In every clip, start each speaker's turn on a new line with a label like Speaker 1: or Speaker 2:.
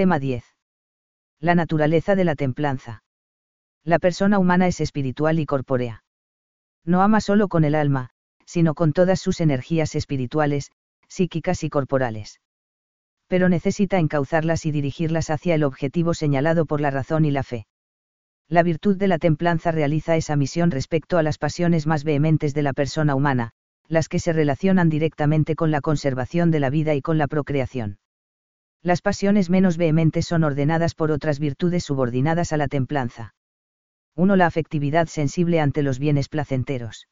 Speaker 1: Tema 10. La naturaleza de la templanza. La persona humana es espiritual y corpórea. No ama solo con el alma, sino con todas sus energías espirituales, psíquicas y corporales. Pero necesita encauzarlas y dirigirlas hacia el objetivo señalado por la razón y la fe. La virtud de la templanza realiza esa misión respecto a las pasiones más vehementes de la persona humana, las que se relacionan directamente con la conservación de la vida y con la procreación. Las pasiones menos vehementes son ordenadas por otras virtudes subordinadas a la templanza. 1. La afectividad sensible ante los bienes placenteros.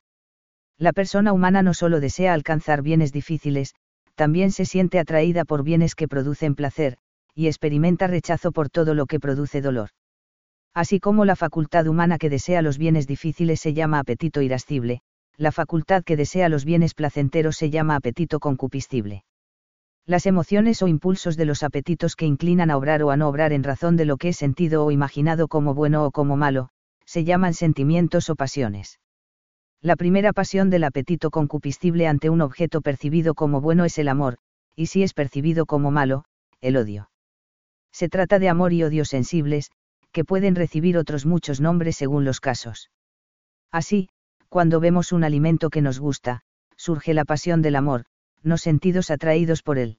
Speaker 1: La persona humana no solo desea alcanzar bienes difíciles, también se siente atraída por bienes que producen placer, y experimenta rechazo por todo lo que produce dolor. Así como la facultad humana que desea los bienes difíciles se llama apetito irascible, la facultad que desea los bienes placenteros se llama apetito concupiscible. Las emociones o impulsos de los apetitos que inclinan a obrar o a no obrar en razón de lo que es sentido o imaginado como bueno o como malo, se llaman sentimientos o pasiones. La primera pasión del apetito concupiscible ante un objeto percibido como bueno es el amor, y si es percibido como malo, el odio. Se trata de amor y odio sensibles, que pueden recibir otros muchos nombres según los casos. Así, cuando vemos un alimento que nos gusta, surge la pasión del amor, no sentidos atraídos por él.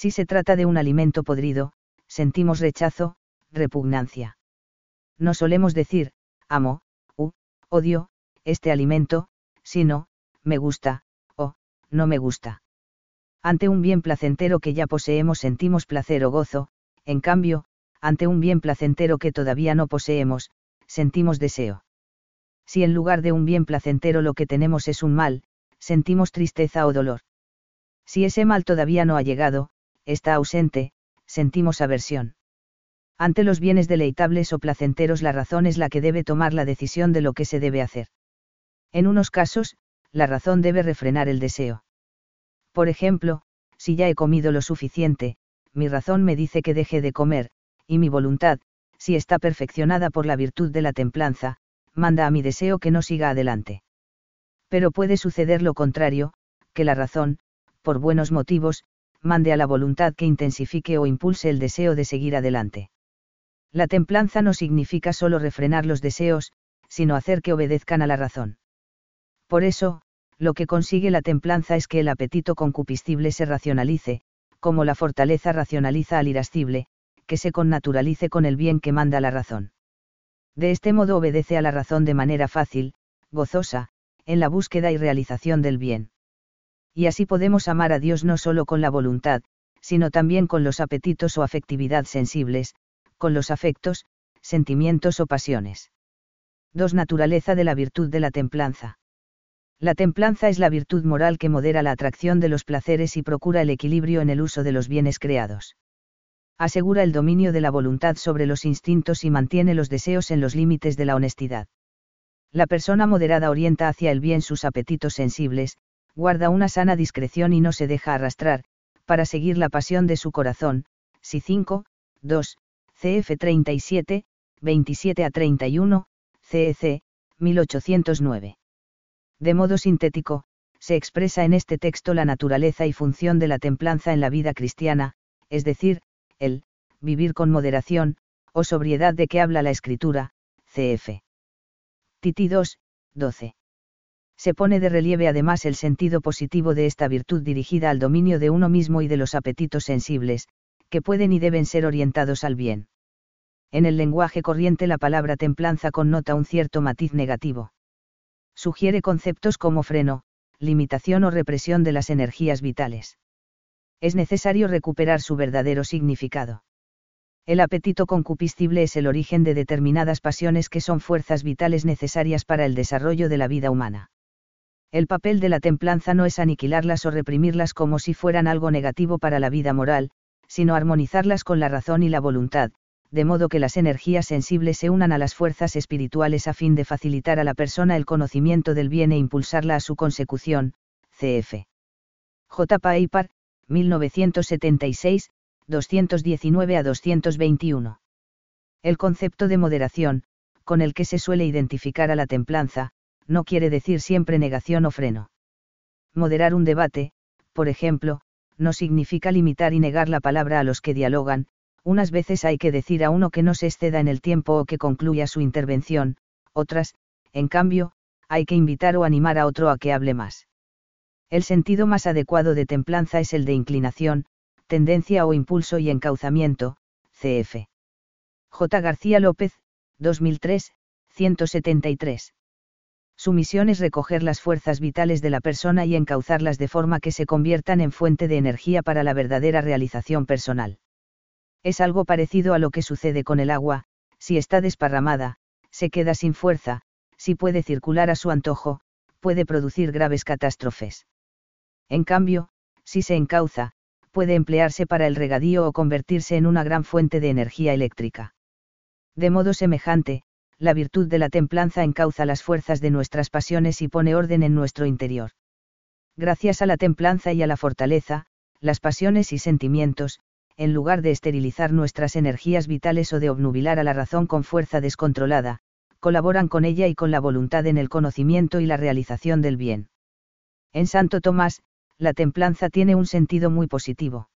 Speaker 1: Si se trata de un alimento podrido, sentimos rechazo, repugnancia. No solemos decir, amo, u, odio, este alimento, sino, me gusta, o, no me gusta. Ante un bien placentero que ya poseemos sentimos placer o gozo, en cambio, ante un bien placentero que todavía no poseemos, sentimos deseo si en lugar de un bien placentero lo que tenemos es un mal, sentimos tristeza o dolor. Si ese mal todavía no ha llegado, está ausente, sentimos aversión. Ante los bienes deleitables o placenteros la razón es la que debe tomar la decisión de lo que se debe hacer. En unos casos, la razón debe refrenar el deseo. Por ejemplo, si ya he comido lo suficiente, mi razón me dice que deje de comer, y mi voluntad, si está perfeccionada por la virtud de la templanza, manda a mi deseo que no siga adelante. Pero puede suceder lo contrario, que la razón, por buenos motivos, mande a la voluntad que intensifique o impulse el deseo de seguir adelante. La templanza no significa solo refrenar los deseos, sino hacer que obedezcan a la razón. Por eso, lo que consigue la templanza es que el apetito concupiscible se racionalice, como la fortaleza racionaliza al irascible, que se connaturalice con el bien que manda la razón. De este modo obedece a la razón de manera fácil, gozosa, en la búsqueda y realización del bien. Y así podemos amar a Dios no solo con la voluntad, sino también con los apetitos o afectividad sensibles, con los afectos, sentimientos o pasiones. 2. Naturaleza de la virtud de la templanza. La templanza es la virtud moral que modera la atracción de los placeres y procura el equilibrio en el uso de los bienes creados asegura el dominio de la voluntad sobre los instintos y mantiene los deseos en los límites de la honestidad. La persona moderada orienta hacia el bien sus apetitos sensibles, guarda una sana discreción y no se deja arrastrar, para seguir la pasión de su corazón. Si 5, 2, CF 37, 27 a 31, CEC, 1809. De modo sintético, se expresa en este texto la naturaleza y función de la templanza en la vida cristiana, es decir, el vivir con moderación, o sobriedad de que habla la escritura, cf. Titi 2, 12. Se pone de relieve además el sentido positivo de esta virtud dirigida al dominio de uno mismo y de los apetitos sensibles, que pueden y deben ser orientados al bien. En el lenguaje corriente la palabra templanza connota un cierto matiz negativo. Sugiere conceptos como freno, limitación o represión de las energías vitales es necesario recuperar su verdadero significado. El apetito concupiscible es el origen de determinadas pasiones que son fuerzas vitales necesarias para el desarrollo de la vida humana. El papel de la templanza no es aniquilarlas o reprimirlas como si fueran algo negativo para la vida moral, sino armonizarlas con la razón y la voluntad, de modo que las energías sensibles se unan a las fuerzas espirituales a fin de facilitar a la persona el conocimiento del bien e impulsarla a su consecución. CF. J. Paipar, 1976, 219 a 221. El concepto de moderación, con el que se suele identificar a la templanza, no quiere decir siempre negación o freno. Moderar un debate, por ejemplo, no significa limitar y negar la palabra a los que dialogan, Unas veces hay que decir a uno que no se exceda en el tiempo o que concluya su intervención, otras, en cambio, hay que invitar o animar a otro a que hable más. El sentido más adecuado de templanza es el de inclinación, tendencia o impulso y encauzamiento, cf. J. García López, 2003, 173. Su misión es recoger las fuerzas vitales de la persona y encauzarlas de forma que se conviertan en fuente de energía para la verdadera realización personal. Es algo parecido a lo que sucede con el agua, si está desparramada, se queda sin fuerza, si puede circular a su antojo, puede producir graves catástrofes. En cambio, si se encauza, puede emplearse para el regadío o convertirse en una gran fuente de energía eléctrica. De modo semejante, la virtud de la templanza encauza las fuerzas de nuestras pasiones y pone orden en nuestro interior. Gracias a la templanza y a la fortaleza, las pasiones y sentimientos, en lugar de esterilizar nuestras energías vitales o de obnubilar a la razón con fuerza descontrolada, colaboran con ella y con la voluntad en el conocimiento y la realización del bien. En Santo Tomás, la templanza tiene un sentido muy positivo.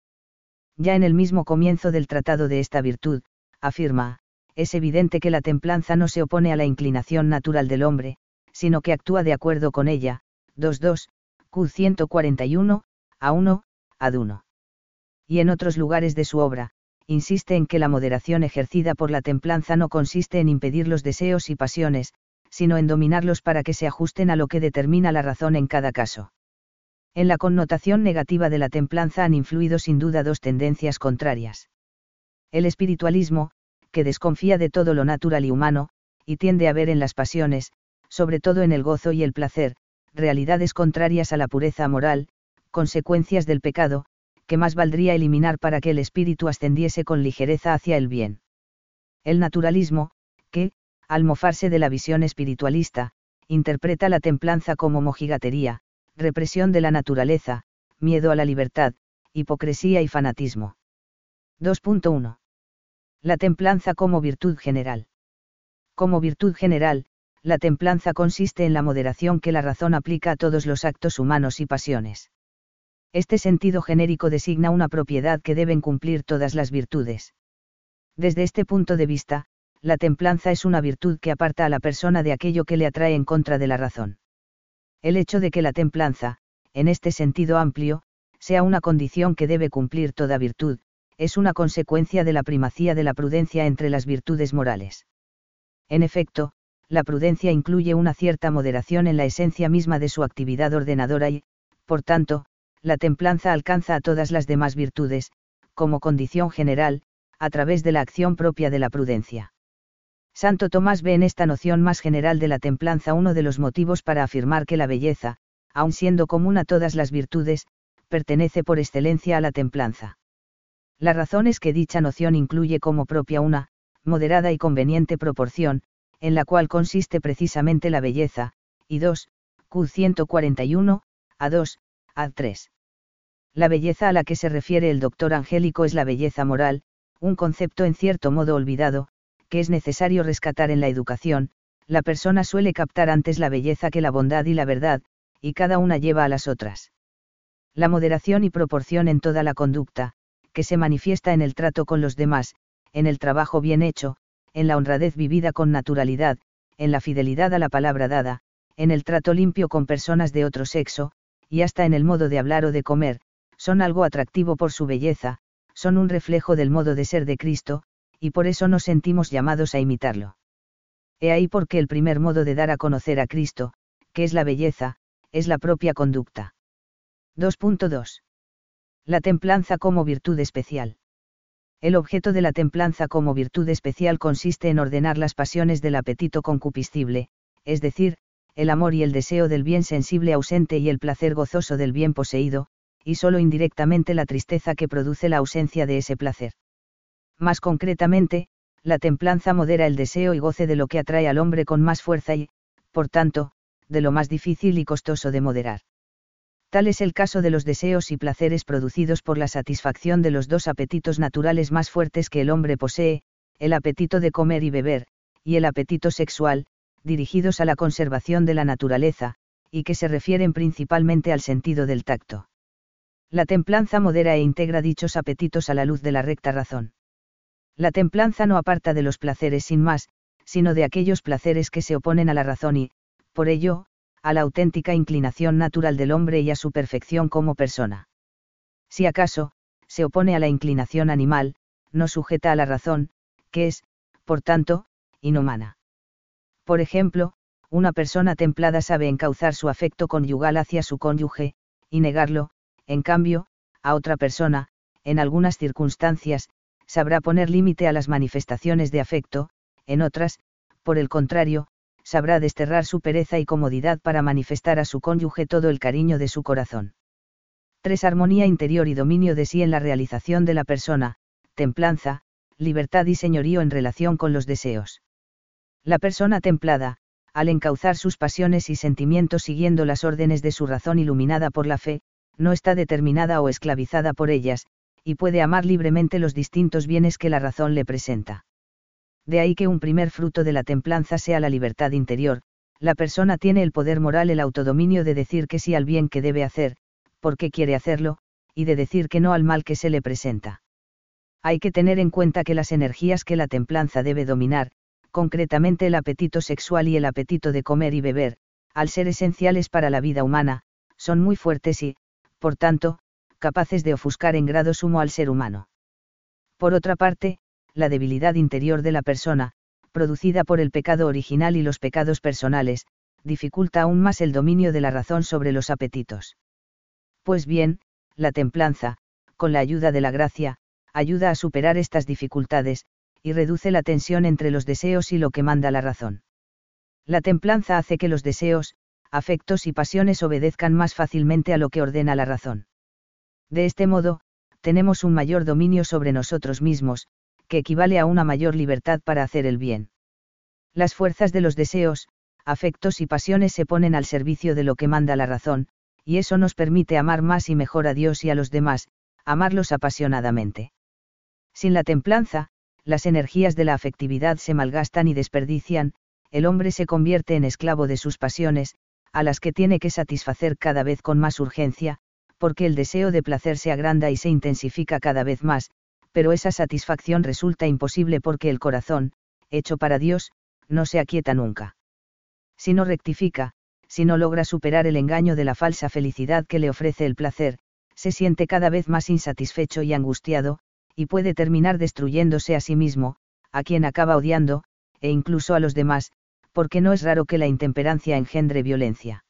Speaker 1: Ya en el mismo comienzo del tratado de esta virtud, afirma, es evidente que la templanza no se opone a la inclinación natural del hombre, sino que actúa de acuerdo con ella. 2.2, Q 141, A1, Ad1 y en otros lugares de su obra, insiste en que la moderación ejercida por la templanza no consiste en impedir los deseos y pasiones, sino en dominarlos para que se ajusten a lo que determina la razón en cada caso. En la connotación negativa de la templanza han influido sin duda dos tendencias contrarias. El espiritualismo, que desconfía de todo lo natural y humano, y tiende a ver en las pasiones, sobre todo en el gozo y el placer, realidades contrarias a la pureza moral, consecuencias del pecado, que más valdría eliminar para que el espíritu ascendiese con ligereza hacia el bien. El naturalismo, que, al mofarse de la visión espiritualista, interpreta la templanza como mojigatería, represión de la naturaleza, miedo a la libertad, hipocresía y fanatismo. 2.1. La templanza como virtud general. Como virtud general, la templanza consiste en la moderación que la razón aplica a todos los actos humanos y pasiones. Este sentido genérico designa una propiedad que deben cumplir todas las virtudes. Desde este punto de vista, la templanza es una virtud que aparta a la persona de aquello que le atrae en contra de la razón. El hecho de que la templanza, en este sentido amplio, sea una condición que debe cumplir toda virtud, es una consecuencia de la primacía de la prudencia entre las virtudes morales. En efecto, la prudencia incluye una cierta moderación en la esencia misma de su actividad ordenadora y, por tanto, la templanza alcanza a todas las demás virtudes, como condición general, a través de la acción propia de la prudencia. Santo Tomás ve en esta noción más general de la templanza uno de los motivos para afirmar que la belleza, aun siendo común a todas las virtudes, pertenece por excelencia a la templanza. La razón es que dicha noción incluye como propia una, moderada y conveniente proporción, en la cual consiste precisamente la belleza, y 2, Q 141, a 2, a 3. La belleza a la que se refiere el doctor Angélico es la belleza moral, un concepto en cierto modo olvidado, que es necesario rescatar en la educación, la persona suele captar antes la belleza que la bondad y la verdad, y cada una lleva a las otras. La moderación y proporción en toda la conducta, que se manifiesta en el trato con los demás, en el trabajo bien hecho, en la honradez vivida con naturalidad, en la fidelidad a la palabra dada, en el trato limpio con personas de otro sexo, y hasta en el modo de hablar o de comer, son algo atractivo por su belleza, son un reflejo del modo de ser de Cristo, y por eso nos sentimos llamados a imitarlo. He ahí porque el primer modo de dar a conocer a Cristo, que es la belleza, es la propia conducta. 2.2. La templanza como virtud especial. El objeto de la templanza como virtud especial consiste en ordenar las pasiones del apetito concupiscible, es decir, el amor y el deseo del bien sensible ausente y el placer gozoso del bien poseído, y solo indirectamente la tristeza que produce la ausencia de ese placer. Más concretamente, la templanza modera el deseo y goce de lo que atrae al hombre con más fuerza y, por tanto, de lo más difícil y costoso de moderar. Tal es el caso de los deseos y placeres producidos por la satisfacción de los dos apetitos naturales más fuertes que el hombre posee, el apetito de comer y beber, y el apetito sexual, dirigidos a la conservación de la naturaleza, y que se refieren principalmente al sentido del tacto. La templanza modera e integra dichos apetitos a la luz de la recta razón. La templanza no aparta de los placeres sin más, sino de aquellos placeres que se oponen a la razón y, por ello, a la auténtica inclinación natural del hombre y a su perfección como persona. Si acaso, se opone a la inclinación animal, no sujeta a la razón, que es, por tanto, inhumana. Por ejemplo, una persona templada sabe encauzar su afecto conyugal hacia su cónyuge, y negarlo, en cambio, a otra persona, en algunas circunstancias, sabrá poner límite a las manifestaciones de afecto, en otras, por el contrario, sabrá desterrar su pereza y comodidad para manifestar a su cónyuge todo el cariño de su corazón. 3. Armonía interior y dominio de sí en la realización de la persona, templanza, libertad y señorío en relación con los deseos. La persona templada, al encauzar sus pasiones y sentimientos siguiendo las órdenes de su razón iluminada por la fe, no está determinada o esclavizada por ellas, y puede amar libremente los distintos bienes que la razón le presenta. De ahí que un primer fruto de la templanza sea la libertad interior, la persona tiene el poder moral, el autodominio de decir que sí al bien que debe hacer, porque quiere hacerlo, y de decir que no al mal que se le presenta. Hay que tener en cuenta que las energías que la templanza debe dominar, concretamente el apetito sexual y el apetito de comer y beber, al ser esenciales para la vida humana, son muy fuertes y, por tanto, capaces de ofuscar en grado sumo al ser humano. Por otra parte, la debilidad interior de la persona, producida por el pecado original y los pecados personales, dificulta aún más el dominio de la razón sobre los apetitos. Pues bien, la templanza, con la ayuda de la gracia, ayuda a superar estas dificultades, y reduce la tensión entre los deseos y lo que manda la razón. La templanza hace que los deseos, afectos y pasiones obedezcan más fácilmente a lo que ordena la razón. De este modo, tenemos un mayor dominio sobre nosotros mismos, que equivale a una mayor libertad para hacer el bien. Las fuerzas de los deseos, afectos y pasiones se ponen al servicio de lo que manda la razón, y eso nos permite amar más y mejor a Dios y a los demás, amarlos apasionadamente. Sin la templanza, las energías de la afectividad se malgastan y desperdician, el hombre se convierte en esclavo de sus pasiones, a las que tiene que satisfacer cada vez con más urgencia, porque el deseo de placer se agranda y se intensifica cada vez más, pero esa satisfacción resulta imposible porque el corazón, hecho para Dios, no se aquieta nunca. Si no rectifica, si no logra superar el engaño de la falsa felicidad que le ofrece el placer, se siente cada vez más insatisfecho y angustiado, y puede terminar destruyéndose a sí mismo, a quien acaba odiando, e incluso a los demás, porque no es raro que la intemperancia engendre violencia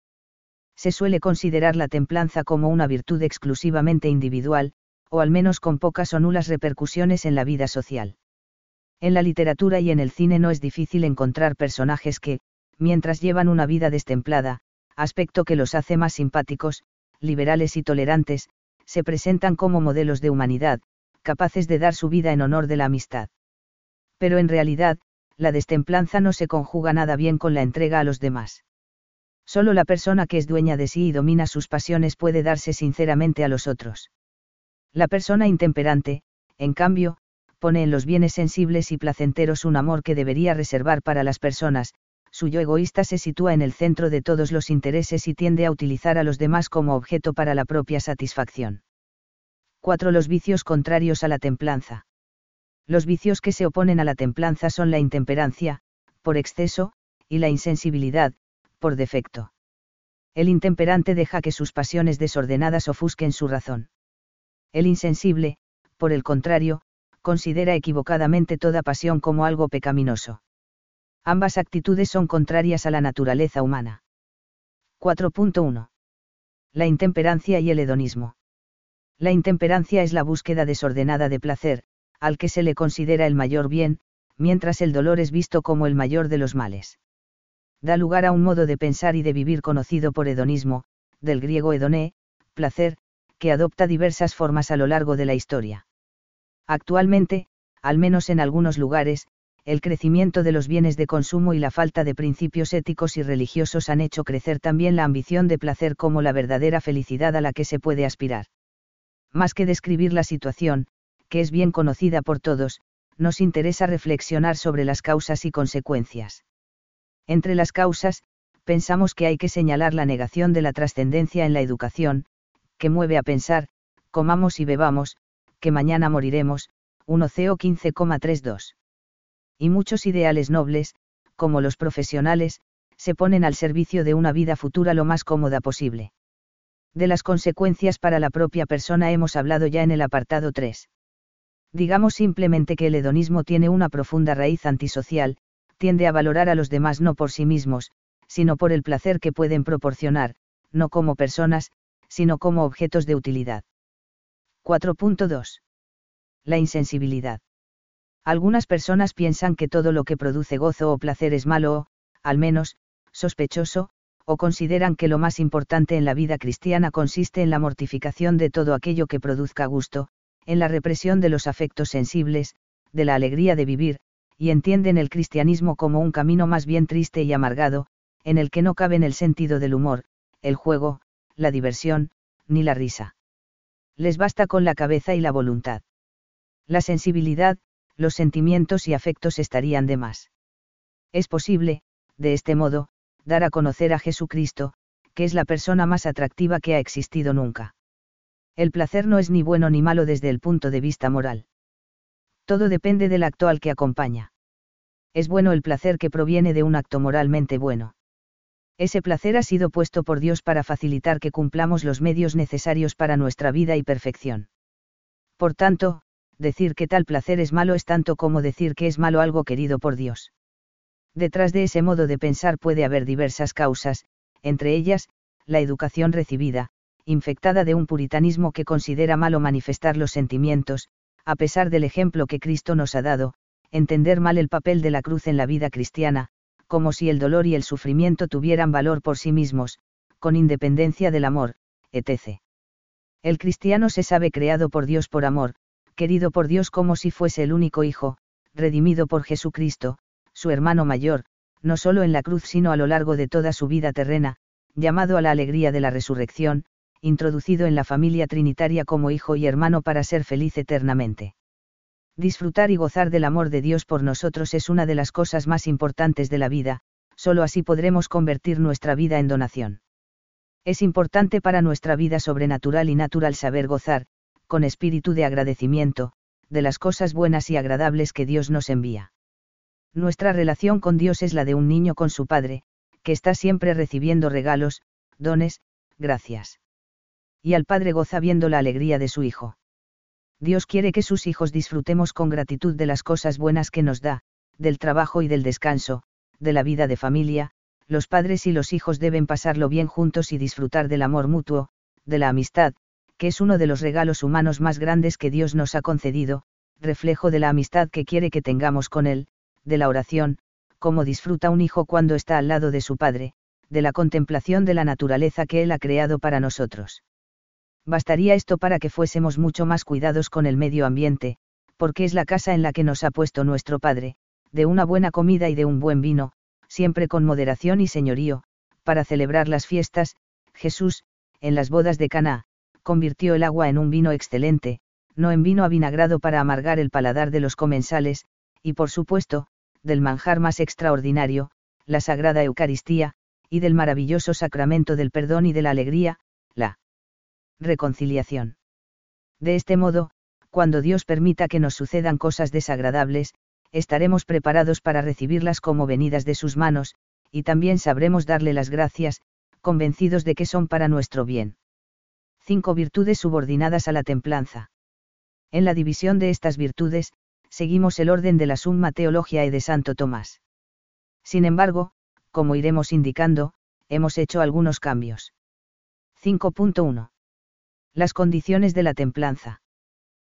Speaker 1: se suele considerar la templanza como una virtud exclusivamente individual, o al menos con pocas o nulas repercusiones en la vida social. En la literatura y en el cine no es difícil encontrar personajes que, mientras llevan una vida destemplada, aspecto que los hace más simpáticos, liberales y tolerantes, se presentan como modelos de humanidad, capaces de dar su vida en honor de la amistad. Pero en realidad, la destemplanza no se conjuga nada bien con la entrega a los demás. Solo la persona que es dueña de sí y domina sus pasiones puede darse sinceramente a los otros. La persona intemperante, en cambio, pone en los bienes sensibles y placenteros un amor que debería reservar para las personas, su yo egoísta se sitúa en el centro de todos los intereses y tiende a utilizar a los demás como objeto para la propia satisfacción. 4. Los vicios contrarios a la templanza. Los vicios que se oponen a la templanza son la intemperancia, por exceso, y la insensibilidad, por defecto. El intemperante deja que sus pasiones desordenadas ofusquen su razón. El insensible, por el contrario, considera equivocadamente toda pasión como algo pecaminoso. Ambas actitudes son contrarias a la naturaleza humana. 4.1. La intemperancia y el hedonismo. La intemperancia es la búsqueda desordenada de placer, al que se le considera el mayor bien, mientras el dolor es visto como el mayor de los males da lugar a un modo de pensar y de vivir conocido por hedonismo, del griego hedoné, placer, que adopta diversas formas a lo largo de la historia. Actualmente, al menos en algunos lugares, el crecimiento de los bienes de consumo y la falta de principios éticos y religiosos han hecho crecer también la ambición de placer como la verdadera felicidad a la que se puede aspirar. Más que describir la situación, que es bien conocida por todos, nos interesa reflexionar sobre las causas y consecuencias. Entre las causas, pensamos que hay que señalar la negación de la trascendencia en la educación, que mueve a pensar, comamos y bebamos, que mañana moriremos, 1 CO 15,32. Y muchos ideales nobles, como los profesionales, se ponen al servicio de una vida futura lo más cómoda posible. De las consecuencias para la propia persona hemos hablado ya en el apartado 3. Digamos simplemente que el hedonismo tiene una profunda raíz antisocial, tiende a valorar a los demás no por sí mismos, sino por el placer que pueden proporcionar, no como personas, sino como objetos de utilidad. 4.2. La insensibilidad. Algunas personas piensan que todo lo que produce gozo o placer es malo o, al menos, sospechoso, o consideran que lo más importante en la vida cristiana consiste en la mortificación de todo aquello que produzca gusto, en la represión de los afectos sensibles, de la alegría de vivir, y entienden el cristianismo como un camino más bien triste y amargado, en el que no caben el sentido del humor, el juego, la diversión, ni la risa. Les basta con la cabeza y la voluntad. La sensibilidad, los sentimientos y afectos estarían de más. Es posible, de este modo, dar a conocer a Jesucristo, que es la persona más atractiva que ha existido nunca. El placer no es ni bueno ni malo desde el punto de vista moral. Todo depende del acto al que acompaña. Es bueno el placer que proviene de un acto moralmente bueno. Ese placer ha sido puesto por Dios para facilitar que cumplamos los medios necesarios para nuestra vida y perfección. Por tanto, decir que tal placer es malo es tanto como decir que es malo algo querido por Dios. Detrás de ese modo de pensar puede haber diversas causas, entre ellas, la educación recibida, infectada de un puritanismo que considera malo manifestar los sentimientos, a pesar del ejemplo que Cristo nos ha dado, entender mal el papel de la cruz en la vida cristiana, como si el dolor y el sufrimiento tuvieran valor por sí mismos, con independencia del amor, etc. El cristiano se sabe creado por Dios por amor, querido por Dios como si fuese el único Hijo, redimido por Jesucristo, su hermano mayor, no solo en la cruz sino a lo largo de toda su vida terrena, llamado a la alegría de la resurrección, introducido en la familia trinitaria como hijo y hermano para ser feliz eternamente. Disfrutar y gozar del amor de Dios por nosotros es una de las cosas más importantes de la vida, solo así podremos convertir nuestra vida en donación. Es importante para nuestra vida sobrenatural y natural saber gozar, con espíritu de agradecimiento, de las cosas buenas y agradables que Dios nos envía. Nuestra relación con Dios es la de un niño con su padre, que está siempre recibiendo regalos, dones, gracias. Y al padre goza viendo la alegría de su hijo. Dios quiere que sus hijos disfrutemos con gratitud de las cosas buenas que nos da, del trabajo y del descanso, de la vida de familia, los padres y los hijos deben pasarlo bien juntos y disfrutar del amor mutuo, de la amistad, que es uno de los regalos humanos más grandes que Dios nos ha concedido, reflejo de la amistad que quiere que tengamos con Él, de la oración, como disfruta un hijo cuando está al lado de su padre, de la contemplación de la naturaleza que Él ha creado para nosotros bastaría esto para que fuésemos mucho más cuidados con el medio ambiente, porque es la casa en la que nos ha puesto nuestro Padre, de una buena comida y de un buen vino, siempre con moderación y señorío, para celebrar las fiestas, Jesús, en las bodas de Caná, convirtió el agua en un vino excelente, no en vino avinagrado para amargar el paladar de los comensales, y por supuesto, del manjar más extraordinario, la Sagrada Eucaristía, y del maravilloso sacramento del perdón y de la alegría, la reconciliación. De este modo, cuando Dios permita que nos sucedan cosas desagradables, estaremos preparados para recibirlas como venidas de sus manos, y también sabremos darle las gracias, convencidos de que son para nuestro bien. 5 virtudes subordinadas a la templanza. En la división de estas virtudes, seguimos el orden de la Summa Teologia y de Santo Tomás. Sin embargo, como iremos indicando, hemos hecho algunos cambios. 5.1. Las condiciones de la templanza.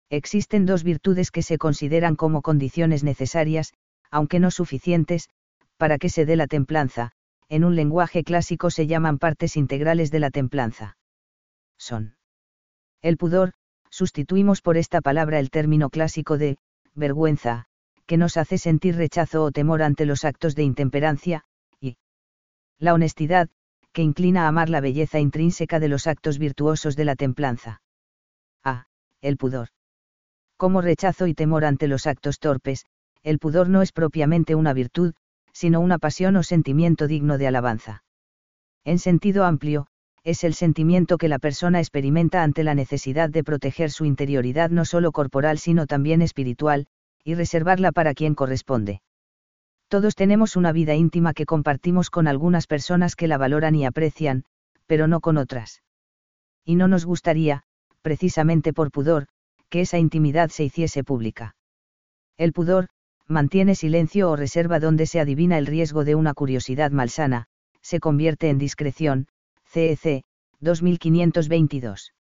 Speaker 1: Existen dos virtudes que se consideran como condiciones necesarias, aunque no suficientes, para que se dé la templanza, en un lenguaje clásico se llaman partes integrales de la templanza. Son. El pudor, sustituimos por esta palabra el término clásico de, vergüenza, que nos hace sentir rechazo o temor ante los actos de intemperancia, y la honestidad, que inclina a amar la belleza intrínseca de los actos virtuosos de la templanza. A. El pudor. Como rechazo y temor ante los actos torpes, el pudor no es propiamente una virtud, sino una pasión o sentimiento digno de alabanza. En sentido amplio, es el sentimiento que la persona experimenta ante la necesidad de proteger su interioridad no solo corporal sino también espiritual, y reservarla para quien corresponde. Todos tenemos una vida íntima que compartimos con algunas personas que la valoran y aprecian, pero no con otras. Y no nos gustaría, precisamente por pudor, que esa intimidad se hiciese pública. El pudor, mantiene silencio o reserva donde se adivina el riesgo de una curiosidad malsana, se convierte en discreción, CEC, 2522.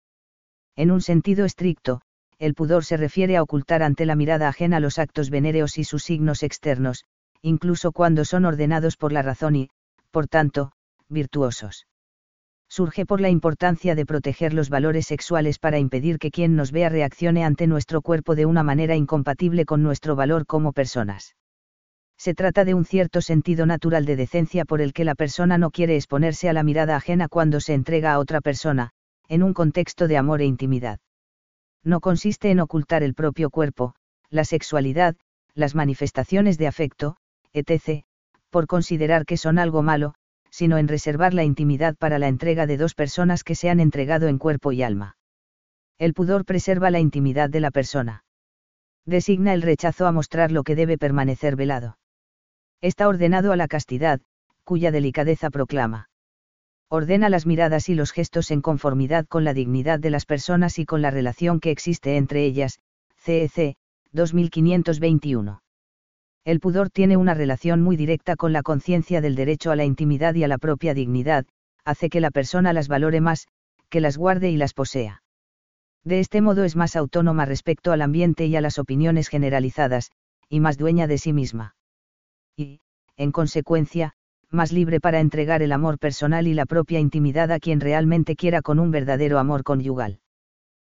Speaker 1: En un sentido estricto, el pudor se refiere a ocultar ante la mirada ajena los actos venéreos y sus signos externos, incluso cuando son ordenados por la razón y, por tanto, virtuosos. Surge por la importancia de proteger los valores sexuales para impedir que quien nos vea reaccione ante nuestro cuerpo de una manera incompatible con nuestro valor como personas se trata de un cierto sentido natural de decencia por el que la persona no quiere exponerse a la mirada ajena cuando se entrega a otra persona, en un contexto de amor e intimidad. No consiste en ocultar el propio cuerpo, la sexualidad, las manifestaciones de afecto, etc., por considerar que son algo malo, sino en reservar la intimidad para la entrega de dos personas que se han entregado en cuerpo y alma. El pudor preserva la intimidad de la persona. Designa el rechazo a mostrar lo que debe permanecer velado. Está ordenado a la castidad, cuya delicadeza proclama. Ordena las miradas y los gestos en conformidad con la dignidad de las personas y con la relación que existe entre ellas, CEC, 2521. El pudor tiene una relación muy directa con la conciencia del derecho a la intimidad y a la propia dignidad, hace que la persona las valore más, que las guarde y las posea. De este modo es más autónoma respecto al ambiente y a las opiniones generalizadas, y más dueña de sí misma y, en consecuencia, más libre para entregar el amor personal y la propia intimidad a quien realmente quiera con un verdadero amor conyugal.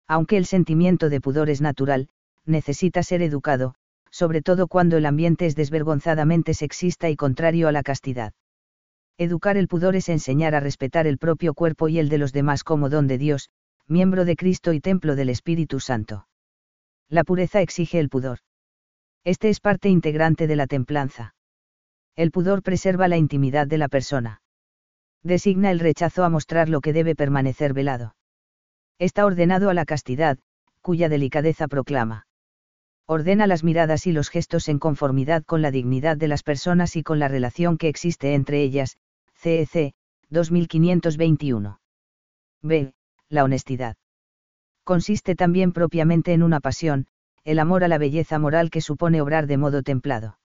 Speaker 1: Aunque el sentimiento de pudor es natural, necesita ser educado, sobre todo cuando el ambiente es desvergonzadamente sexista y contrario a la castidad. Educar el pudor es enseñar a respetar el propio cuerpo y el de los demás como don de Dios, miembro de Cristo y templo del Espíritu Santo. La pureza exige el pudor. Este es parte integrante de la templanza. El pudor preserva la intimidad de la persona. Designa el rechazo a mostrar lo que debe permanecer velado. Está ordenado a la castidad, cuya delicadeza proclama. Ordena las miradas y los gestos en conformidad con la dignidad de las personas y con la relación que existe entre ellas, CEC, 2521. B. La honestidad. Consiste también propiamente en una pasión, el amor a la belleza moral que supone obrar de modo templado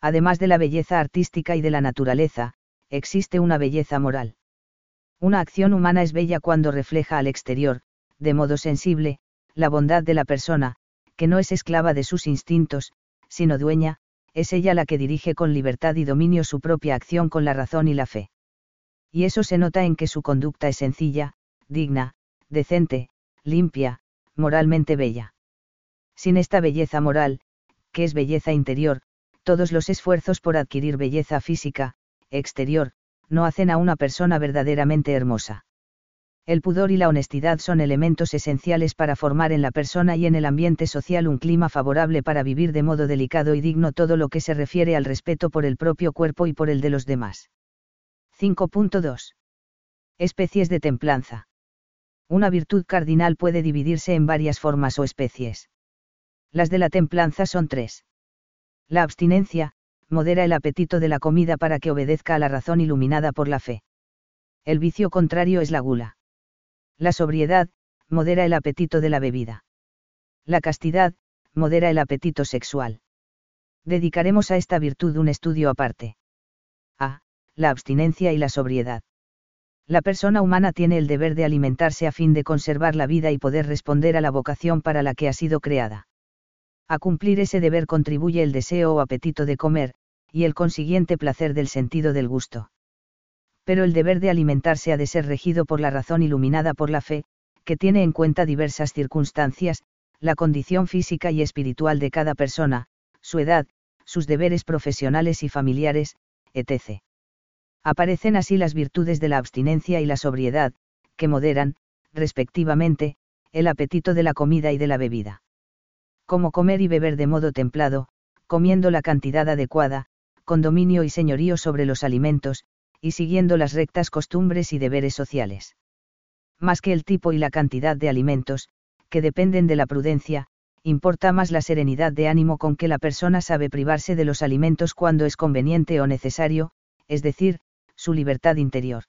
Speaker 1: además de la belleza artística y de la naturaleza, existe una belleza moral. Una acción humana es bella cuando refleja al exterior, de modo sensible, la bondad de la persona, que no es esclava de sus instintos, sino dueña, es ella la que dirige con libertad y dominio su propia acción con la razón y la fe. Y eso se nota en que su conducta es sencilla, digna, decente, limpia, moralmente bella. Sin esta belleza moral, que es belleza interior, todos los esfuerzos por adquirir belleza física, exterior, no hacen a una persona verdaderamente hermosa. El pudor y la honestidad son elementos esenciales para formar en la persona y en el ambiente social un clima favorable para vivir de modo delicado y digno todo lo que se refiere al respeto por el propio cuerpo y por el de los demás. 5.2. Especies de templanza. Una virtud cardinal puede dividirse en varias formas o especies. Las de la templanza son tres. La abstinencia, modera el apetito de la comida para que obedezca a la razón iluminada por la fe. El vicio contrario es la gula. La sobriedad, modera el apetito de la bebida. La castidad, modera el apetito sexual. Dedicaremos a esta virtud un estudio aparte. A. La abstinencia y la sobriedad. La persona humana tiene el deber de alimentarse a fin de conservar la vida y poder responder a la vocación para la que ha sido creada. A cumplir ese deber contribuye el deseo o apetito de comer, y el consiguiente placer del sentido del gusto. Pero el deber de alimentarse ha de ser regido por la razón iluminada por la fe, que tiene en cuenta diversas circunstancias, la condición física y espiritual de cada persona, su edad, sus deberes profesionales y familiares, etc. Aparecen así las virtudes de la abstinencia y la sobriedad, que moderan, respectivamente, el apetito de la comida y de la bebida como comer y beber de modo templado, comiendo la cantidad adecuada, con dominio y señorío sobre los alimentos, y siguiendo las rectas costumbres y deberes sociales. Más que el tipo y la cantidad de alimentos, que dependen de la prudencia, importa más la serenidad de ánimo con que la persona sabe privarse de los alimentos cuando es conveniente o necesario, es decir, su libertad interior.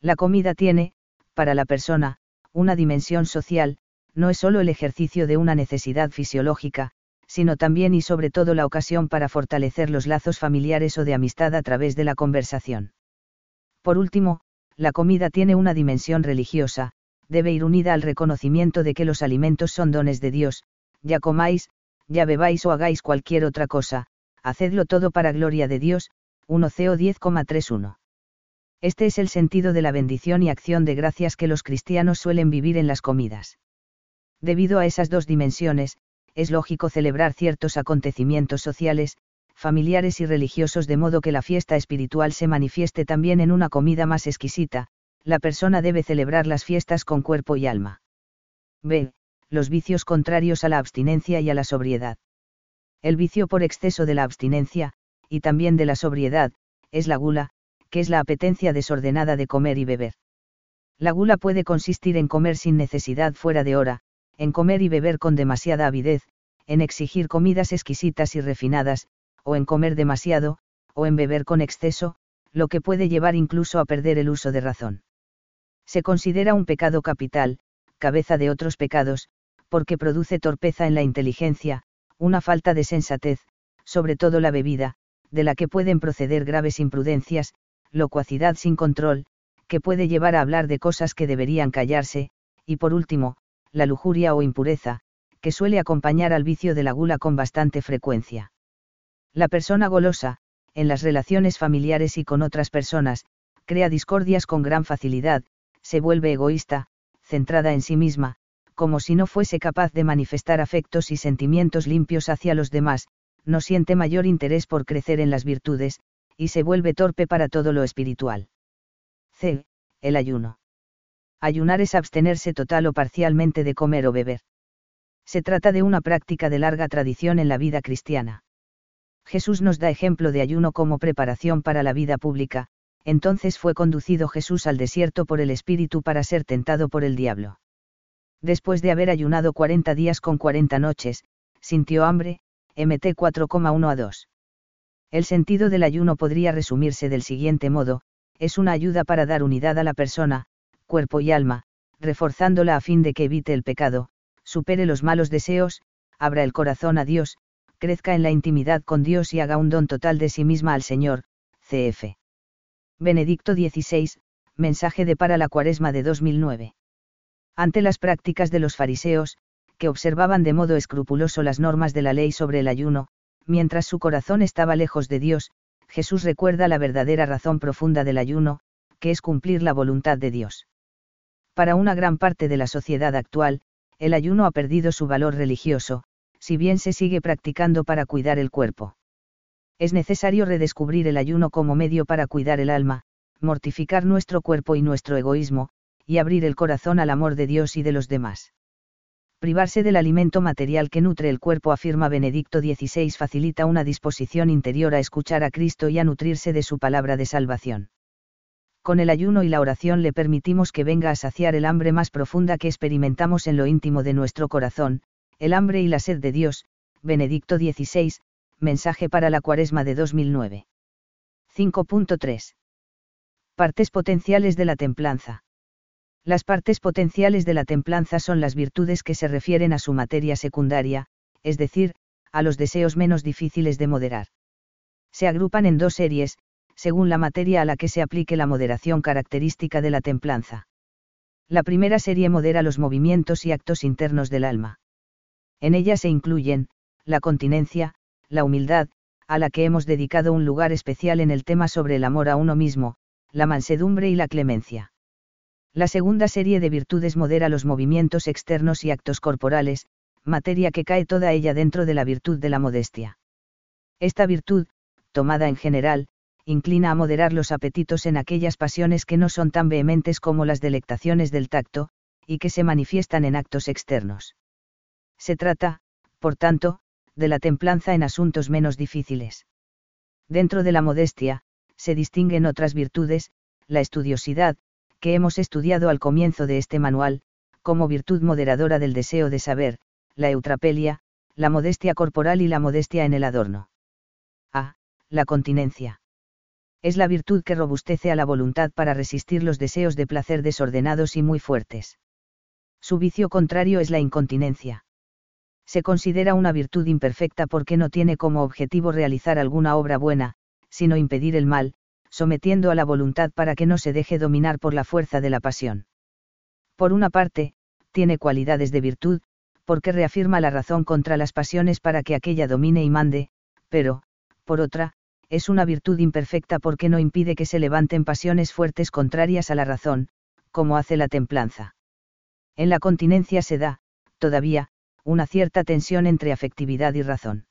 Speaker 1: La comida tiene, para la persona, una dimensión social, no es solo el ejercicio de una necesidad fisiológica, sino también y sobre todo la ocasión para fortalecer los lazos familiares o de amistad a través de la conversación. Por último, la comida tiene una dimensión religiosa, debe ir unida al reconocimiento de que los alimentos son dones de Dios, ya comáis, ya bebáis o hagáis cualquier otra cosa, hacedlo todo para gloria de Dios, 1 CO 10,31. Este es el sentido de la bendición y acción de gracias que los cristianos suelen vivir en las comidas. Debido a esas dos dimensiones, es lógico celebrar ciertos acontecimientos sociales, familiares y religiosos de modo que la fiesta espiritual se manifieste también en una comida más exquisita, la persona debe celebrar las fiestas con cuerpo y alma. B. Los vicios contrarios a la abstinencia y a la sobriedad. El vicio por exceso de la abstinencia, y también de la sobriedad, es la gula, que es la apetencia desordenada de comer y beber. La gula puede consistir en comer sin necesidad fuera de hora, en comer y beber con demasiada avidez, en exigir comidas exquisitas y refinadas, o en comer demasiado, o en beber con exceso, lo que puede llevar incluso a perder el uso de razón. Se considera un pecado capital, cabeza de otros pecados, porque produce torpeza en la inteligencia, una falta de sensatez, sobre todo la bebida, de la que pueden proceder graves imprudencias, locuacidad sin control, que puede llevar a hablar de cosas que deberían callarse, y por último, la lujuria o impureza, que suele acompañar al vicio de la gula con bastante frecuencia. La persona golosa, en las relaciones familiares y con otras personas, crea discordias con gran facilidad, se vuelve egoísta, centrada en sí misma, como si no fuese capaz de manifestar afectos y sentimientos limpios hacia los demás, no siente mayor interés por crecer en las virtudes, y se vuelve torpe para todo lo espiritual. C. El ayuno. Ayunar es abstenerse total o parcialmente de comer o beber. Se trata de una práctica de larga tradición en la vida cristiana. Jesús nos da ejemplo de ayuno como preparación para la vida pública, entonces fue conducido Jesús al desierto por el Espíritu para ser tentado por el diablo. Después de haber ayunado 40 días con 40 noches, sintió hambre, MT 4,1 a 2. El sentido del ayuno podría resumirse del siguiente modo, es una ayuda para dar unidad a la persona, cuerpo y alma, reforzándola a fin de que evite el pecado, supere los malos deseos, abra el corazón a Dios, crezca en la intimidad con Dios y haga un don total de sí misma al Señor, cf. Benedicto XVI, mensaje de para la cuaresma de 2009. Ante las prácticas de los fariseos, que observaban de modo escrupuloso las normas de la ley sobre el ayuno, mientras su corazón estaba lejos de Dios, Jesús recuerda la verdadera razón profunda del ayuno, que es cumplir la voluntad de Dios. Para una gran parte de la sociedad actual, el ayuno ha perdido su valor religioso, si bien se sigue practicando para cuidar el cuerpo. Es necesario redescubrir el ayuno como medio para cuidar el alma, mortificar nuestro cuerpo y nuestro egoísmo, y abrir el corazón al amor de Dios y de los demás. Privarse del alimento material que nutre el cuerpo, afirma Benedicto XVI, facilita una disposición interior a escuchar a Cristo y a nutrirse de su palabra de salvación con el ayuno y la oración le permitimos que venga a saciar el hambre más profunda que experimentamos en lo íntimo de nuestro corazón, el hambre y la sed de Dios, Benedicto XVI, mensaje para la cuaresma de 2009. 5.3. Partes potenciales de la templanza. Las partes potenciales de la templanza son las virtudes que se refieren a su materia secundaria, es decir, a los deseos menos difíciles de moderar. Se agrupan en dos series, según la materia a la que se aplique la moderación característica de la templanza. La primera serie modera los movimientos y actos internos del alma. En ella se incluyen, la continencia, la humildad, a la que hemos dedicado un lugar especial en el tema sobre el amor a uno mismo, la mansedumbre y la clemencia. La segunda serie de virtudes modera los movimientos externos y actos corporales, materia que cae toda ella dentro de la virtud de la modestia. Esta virtud, tomada en general, inclina a moderar los apetitos en aquellas pasiones que no son tan vehementes como las delectaciones del tacto, y que se manifiestan en actos externos. Se trata, por tanto, de la templanza en asuntos menos difíciles. Dentro de la modestia, se distinguen otras virtudes, la estudiosidad, que hemos estudiado al comienzo de este manual, como virtud moderadora del deseo de saber, la eutrapelia, la modestia corporal y la modestia en el adorno. A. La continencia. Es la virtud que robustece a la voluntad para resistir los deseos de placer desordenados y muy fuertes. Su vicio contrario es la incontinencia. Se considera una virtud imperfecta porque no tiene como objetivo realizar alguna obra buena, sino impedir el mal, sometiendo a la voluntad para que no se deje dominar por la fuerza de la pasión. Por una parte, tiene cualidades de virtud, porque reafirma la razón contra las pasiones para que aquella domine y mande, pero, por otra, es una virtud imperfecta porque no impide que se levanten pasiones fuertes contrarias a la razón, como hace la templanza. En la continencia se da, todavía, una cierta tensión entre afectividad y razón.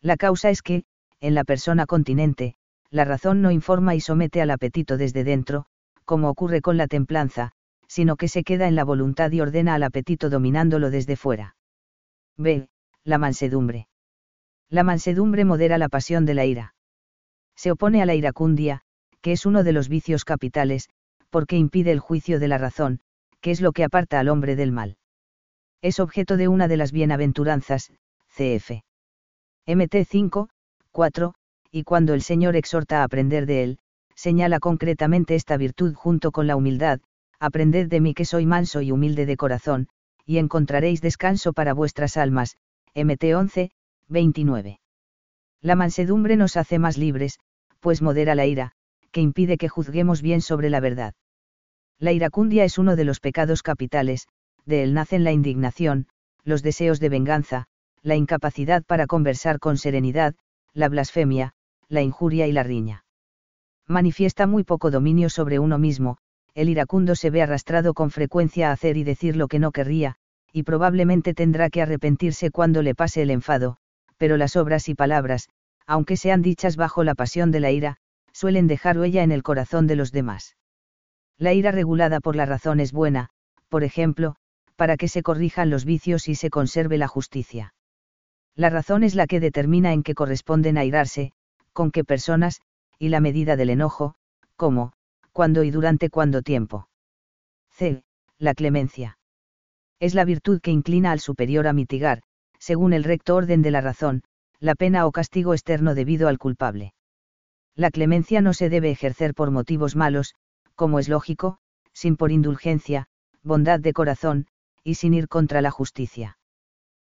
Speaker 1: La causa es que, en la persona continente, la razón no informa y somete al apetito desde dentro, como ocurre con la templanza, sino que se queda en la voluntad y ordena al apetito dominándolo desde fuera. B. La mansedumbre. La mansedumbre modera la pasión de la ira. Se opone a la iracundia, que es uno de los vicios capitales, porque impide el juicio de la razón, que es lo que aparta al hombre del mal. Es objeto de una de las bienaventuranzas, cf. MT 5, 4, y cuando el Señor exhorta a aprender de él, señala concretamente esta virtud junto con la humildad, aprended de mí que soy manso y humilde de corazón, y encontraréis descanso para vuestras almas. MT 11, 29. La mansedumbre nos hace más libres, pues modera la ira, que impide que juzguemos bien sobre la verdad. La iracundia es uno de los pecados capitales, de él nacen la indignación, los deseos de venganza, la incapacidad para conversar con serenidad, la blasfemia, la injuria y la riña. Manifiesta muy poco dominio sobre uno mismo, el iracundo se ve arrastrado con frecuencia a hacer y decir lo que no querría, y probablemente tendrá que arrepentirse cuando le pase el enfado, pero las obras y palabras, aunque sean dichas bajo la pasión de la ira, suelen dejar huella en el corazón de los demás. La ira regulada por la razón es buena, por ejemplo, para que se corrijan los vicios y se conserve la justicia. La razón es la que determina en qué corresponden airarse, con qué personas, y la medida del enojo, cómo, cuándo y durante cuánto tiempo. C. La clemencia. Es la virtud que inclina al superior a mitigar, según el recto orden de la razón, la pena o castigo externo debido al culpable. La clemencia no se debe ejercer por motivos malos, como es lógico, sin por indulgencia, bondad de corazón, y sin ir contra la justicia.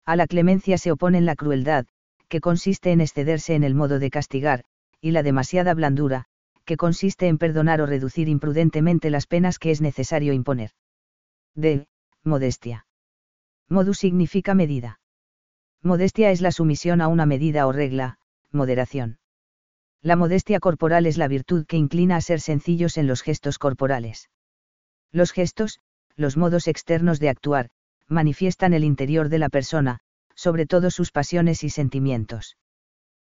Speaker 1: A la clemencia se oponen la crueldad, que consiste en excederse en el modo de castigar, y la demasiada blandura, que consiste en perdonar o reducir imprudentemente las penas que es necesario imponer. D. Modestia. Modus significa medida. Modestia es la sumisión a una medida o regla, moderación. La modestia corporal es la virtud que inclina a ser sencillos en los gestos corporales. Los gestos, los modos externos de actuar, manifiestan el interior de la persona, sobre todo sus pasiones y sentimientos.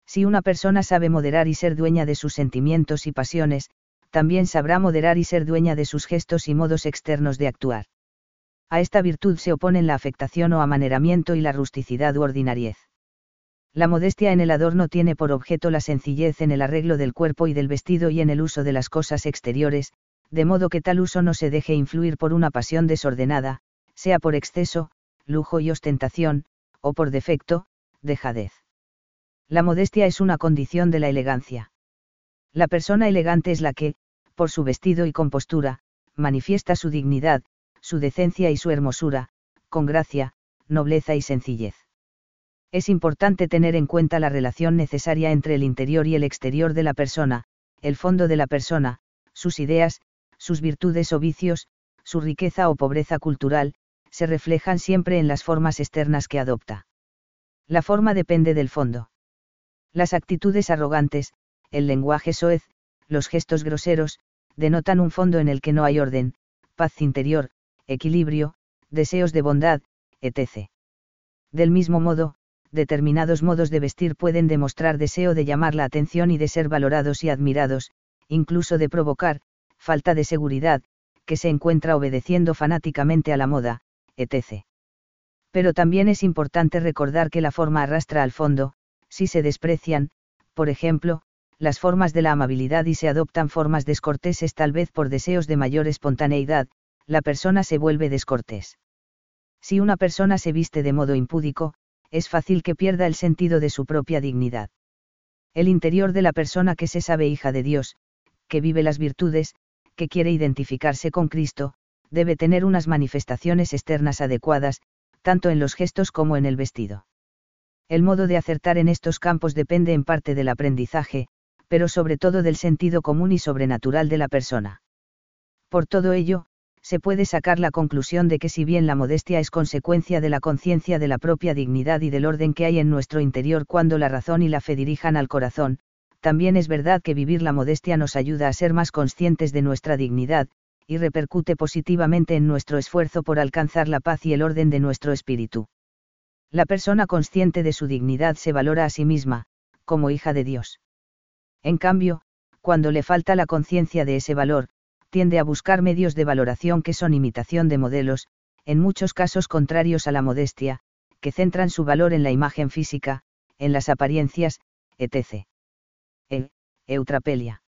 Speaker 1: Si una persona sabe moderar y ser dueña de sus sentimientos y pasiones, también sabrá moderar y ser dueña de sus gestos y modos externos de actuar. A esta virtud se oponen la afectación o amaneramiento y la rusticidad u ordinariez. La modestia en el adorno tiene por objeto la sencillez en el arreglo del cuerpo y del vestido y en el uso de las cosas exteriores, de modo que tal uso no se deje influir por una pasión desordenada, sea por exceso, lujo y ostentación, o por defecto, dejadez. La modestia es una condición de la elegancia. La persona elegante es la que, por su vestido y compostura, manifiesta su dignidad, su decencia y su hermosura, con gracia, nobleza y sencillez. Es importante tener en cuenta la relación necesaria entre el interior y el exterior de la persona, el fondo de la persona, sus ideas, sus virtudes o vicios, su riqueza o pobreza cultural, se reflejan siempre en las formas externas que adopta. La forma depende del fondo. Las actitudes arrogantes, el lenguaje soez, los gestos groseros, denotan un fondo en el que no hay orden, paz interior, equilibrio, deseos de bondad, etc. Del mismo modo, determinados modos de vestir pueden demostrar deseo de llamar la atención y de ser valorados y admirados, incluso de provocar, falta de seguridad, que se encuentra obedeciendo fanáticamente a la moda, etc. Pero también es importante recordar que la forma arrastra al fondo, si se desprecian, por ejemplo, las formas de la amabilidad y se adoptan formas descorteses tal vez por deseos de mayor espontaneidad, la persona se vuelve descortés. Si una persona se viste de modo impúdico, es fácil que pierda el sentido de su propia dignidad. El interior de la persona que se sabe hija de Dios, que vive las virtudes, que quiere identificarse con Cristo, debe tener unas manifestaciones externas adecuadas, tanto en los gestos como en el vestido. El modo de acertar en estos campos depende en parte del aprendizaje, pero sobre todo del sentido común y sobrenatural de la persona. Por todo ello, se puede sacar la conclusión de que si bien la modestia es consecuencia de la conciencia de la propia dignidad y del orden que hay en nuestro interior cuando la razón y la fe dirijan al corazón, también es verdad que vivir la modestia nos ayuda a ser más conscientes de nuestra dignidad, y repercute positivamente en nuestro esfuerzo por alcanzar la paz y el orden de nuestro espíritu. La persona consciente de su dignidad se valora a sí misma, como hija de Dios. En cambio, cuando le falta la conciencia de ese valor, tiende a buscar medios de valoración que son imitación de modelos, en muchos casos contrarios a la modestia, que centran su valor en la imagen física, en las apariencias, etc. E. Eutrapelia.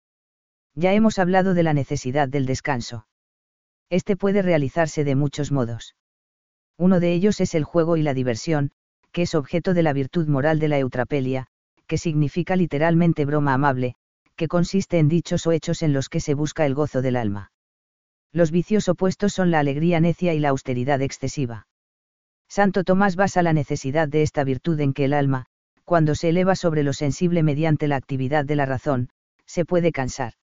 Speaker 1: Ya hemos hablado de la necesidad del descanso. Este puede realizarse de muchos modos. Uno de ellos es el juego y la diversión, que es objeto de la virtud moral de la eutrapelia, que significa literalmente broma amable, que consiste en dichos o hechos en los que se busca el gozo del alma. Los vicios opuestos son la alegría necia y la austeridad excesiva. Santo Tomás basa la necesidad de esta virtud en que el alma, cuando se eleva sobre lo sensible mediante la actividad de la razón, se puede cansar.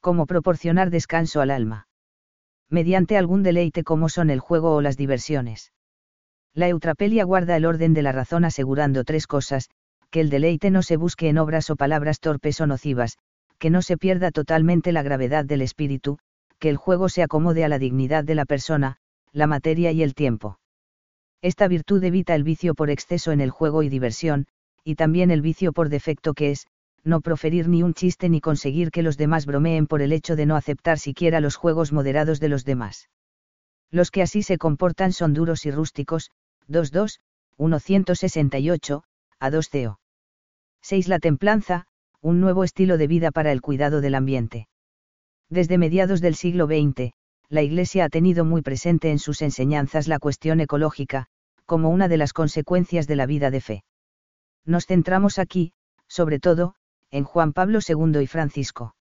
Speaker 1: ¿Cómo proporcionar descanso al alma? Mediante algún deleite como son el juego o las diversiones. La eutrapelia guarda el orden de la razón asegurando tres cosas, que el deleite no se busque en obras o palabras torpes o nocivas, que no se pierda totalmente la gravedad del espíritu, que el juego se acomode a la dignidad de la persona, la materia y el tiempo. Esta virtud evita el vicio por exceso en el juego y diversión, y también el vicio por defecto que es, no proferir ni un chiste ni conseguir que los demás bromeen por el hecho de no aceptar siquiera los juegos moderados de los demás. Los que así se comportan son duros y rústicos, 22, 168, a 2 CO. 6. La templanza, un nuevo estilo de vida para el cuidado del ambiente. Desde mediados del siglo XX, la Iglesia ha tenido muy presente en sus enseñanzas la cuestión ecológica, como una de las consecuencias de la vida de fe. Nos centramos aquí, sobre todo, en Juan Pablo II y Francisco.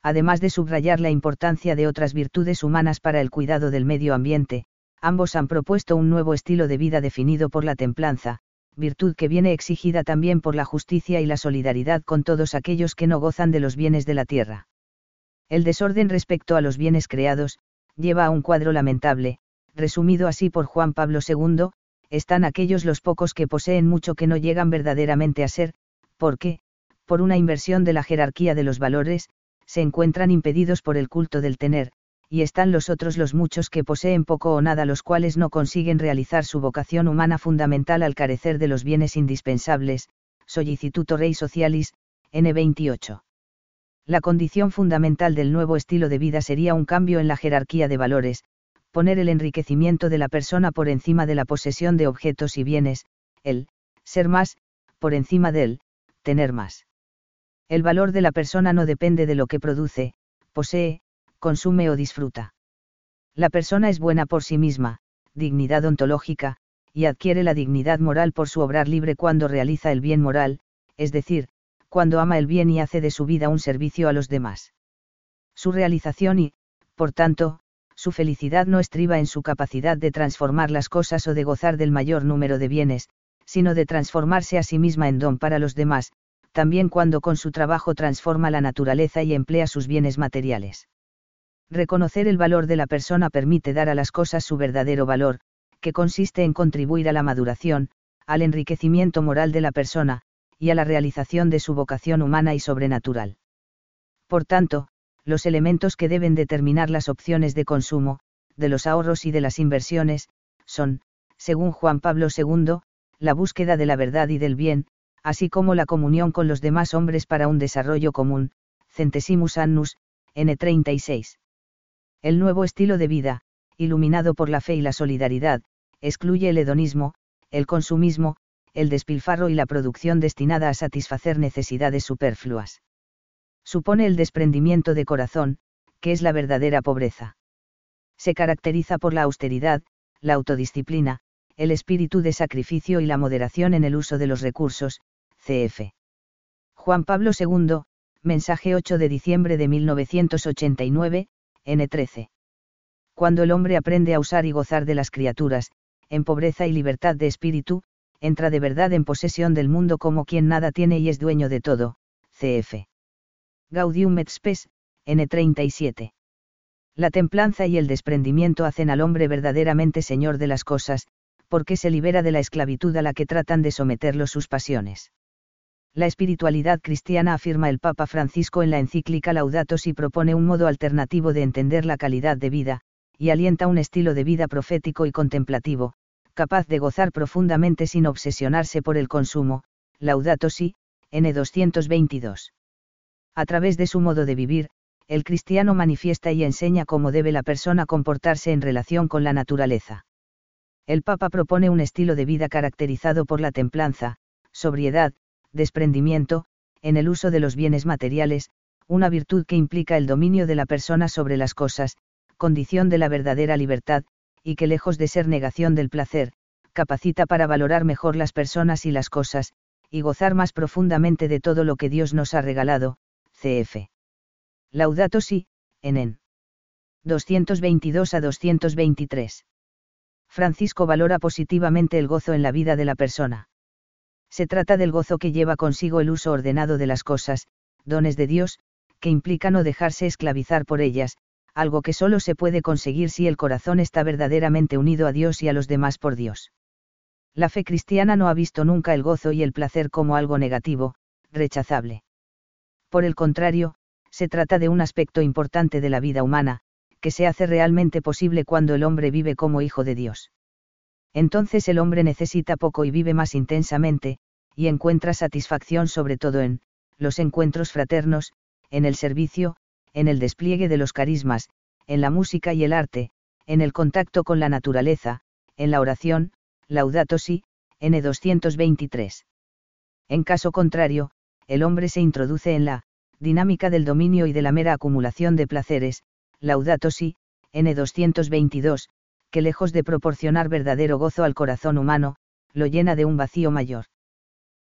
Speaker 1: Además de subrayar la importancia de otras virtudes humanas para el cuidado del medio ambiente, ambos han propuesto un nuevo estilo de vida definido por la templanza, virtud que viene exigida también por la justicia y la solidaridad con todos aquellos que no gozan de los bienes de la tierra. El desorden respecto a los bienes creados, lleva a un cuadro lamentable, resumido así por Juan Pablo II, están aquellos los pocos que poseen mucho que no llegan verdaderamente a ser, porque, por una inversión de la jerarquía de los valores, se encuentran impedidos por el culto del tener, y están los otros los muchos que poseen poco o nada los cuales no consiguen realizar su vocación humana fundamental al carecer de los bienes indispensables, Sollicituto Rei Socialis, N28. La condición fundamental del nuevo estilo de vida sería un cambio en la jerarquía de valores, poner el enriquecimiento de la persona por encima de la posesión de objetos y bienes, el, ser más, por encima del, tener más. El valor de la persona no depende de lo que produce, posee, consume o disfruta. La persona es buena por sí misma, dignidad ontológica, y adquiere la dignidad moral por su obrar libre cuando realiza el bien moral, es decir, cuando ama el bien y hace de su vida un servicio a los demás. Su realización y, por tanto, su felicidad no estriba en su capacidad de transformar las cosas o de gozar del mayor número de bienes, sino de transformarse a sí misma en don para los demás, también cuando con su trabajo transforma la naturaleza y emplea sus bienes materiales. Reconocer el valor de la persona permite dar a las cosas su verdadero valor, que consiste en contribuir a la maduración, al enriquecimiento moral de la persona, y a la realización de su vocación humana y sobrenatural. Por tanto, los elementos que deben determinar las opciones de consumo, de los ahorros y de las inversiones, son, según Juan Pablo II, la búsqueda de la verdad y del bien, así como la comunión con los demás hombres para un desarrollo común, Centesimus Annus, N36. El nuevo estilo de vida, iluminado por la fe y la solidaridad, excluye el hedonismo, el consumismo, el despilfarro y la producción destinada a satisfacer necesidades superfluas. Supone el desprendimiento de corazón, que es la verdadera pobreza. Se caracteriza por la austeridad, la autodisciplina, el espíritu de sacrificio y la moderación en el uso de los recursos, cf. Juan Pablo II, mensaje 8 de diciembre de 1989, N13. Cuando el hombre aprende a usar y gozar de las criaturas, en pobreza y libertad de espíritu, entra de verdad en posesión del mundo como quien nada tiene y es dueño de todo, cf. Gaudium et Spes, N37. La templanza y el desprendimiento hacen al hombre verdaderamente señor de las cosas, porque se libera de la esclavitud a la que tratan de someterlo sus pasiones. La espiritualidad cristiana afirma el Papa Francisco en la encíclica Laudato Si propone un modo alternativo de entender la calidad de vida, y alienta un estilo de vida profético y contemplativo, capaz de gozar profundamente sin obsesionarse por el consumo, Laudato Si, N222. A través de su modo de vivir, el cristiano manifiesta y enseña cómo debe la persona comportarse en relación con la naturaleza. El Papa propone un estilo de vida caracterizado por la templanza, sobriedad, desprendimiento, en el uso de los bienes materiales, una virtud que implica el dominio de la persona sobre las cosas, condición de la verdadera libertad, y que lejos de ser negación del placer, capacita para valorar mejor las personas y las cosas, y gozar más profundamente de todo lo que Dios nos ha regalado, cf. Laudato Si, en 222 a 223. Francisco valora positivamente el gozo en la vida de la persona. Se trata del gozo que lleva consigo el uso ordenado de las cosas, dones de Dios, que implica no dejarse esclavizar por ellas, algo que solo se puede conseguir si el corazón está verdaderamente unido a Dios y a los demás por Dios. La fe cristiana no ha visto nunca el gozo y el placer como algo negativo, rechazable. Por el contrario, se trata de un aspecto importante de la vida humana, que se hace realmente posible cuando el hombre vive como hijo de Dios. Entonces el hombre necesita poco y vive más intensamente, y encuentra satisfacción sobre todo en, los encuentros fraternos, en el servicio, en el despliegue de los carismas, en la música y el arte, en el contacto con la naturaleza, en la oración, Laudato Si, N223. En caso contrario, el hombre se introduce en la dinámica del dominio y de la mera acumulación de placeres, Laudato Si, N222, que lejos de proporcionar verdadero gozo al corazón humano, lo llena de un vacío mayor.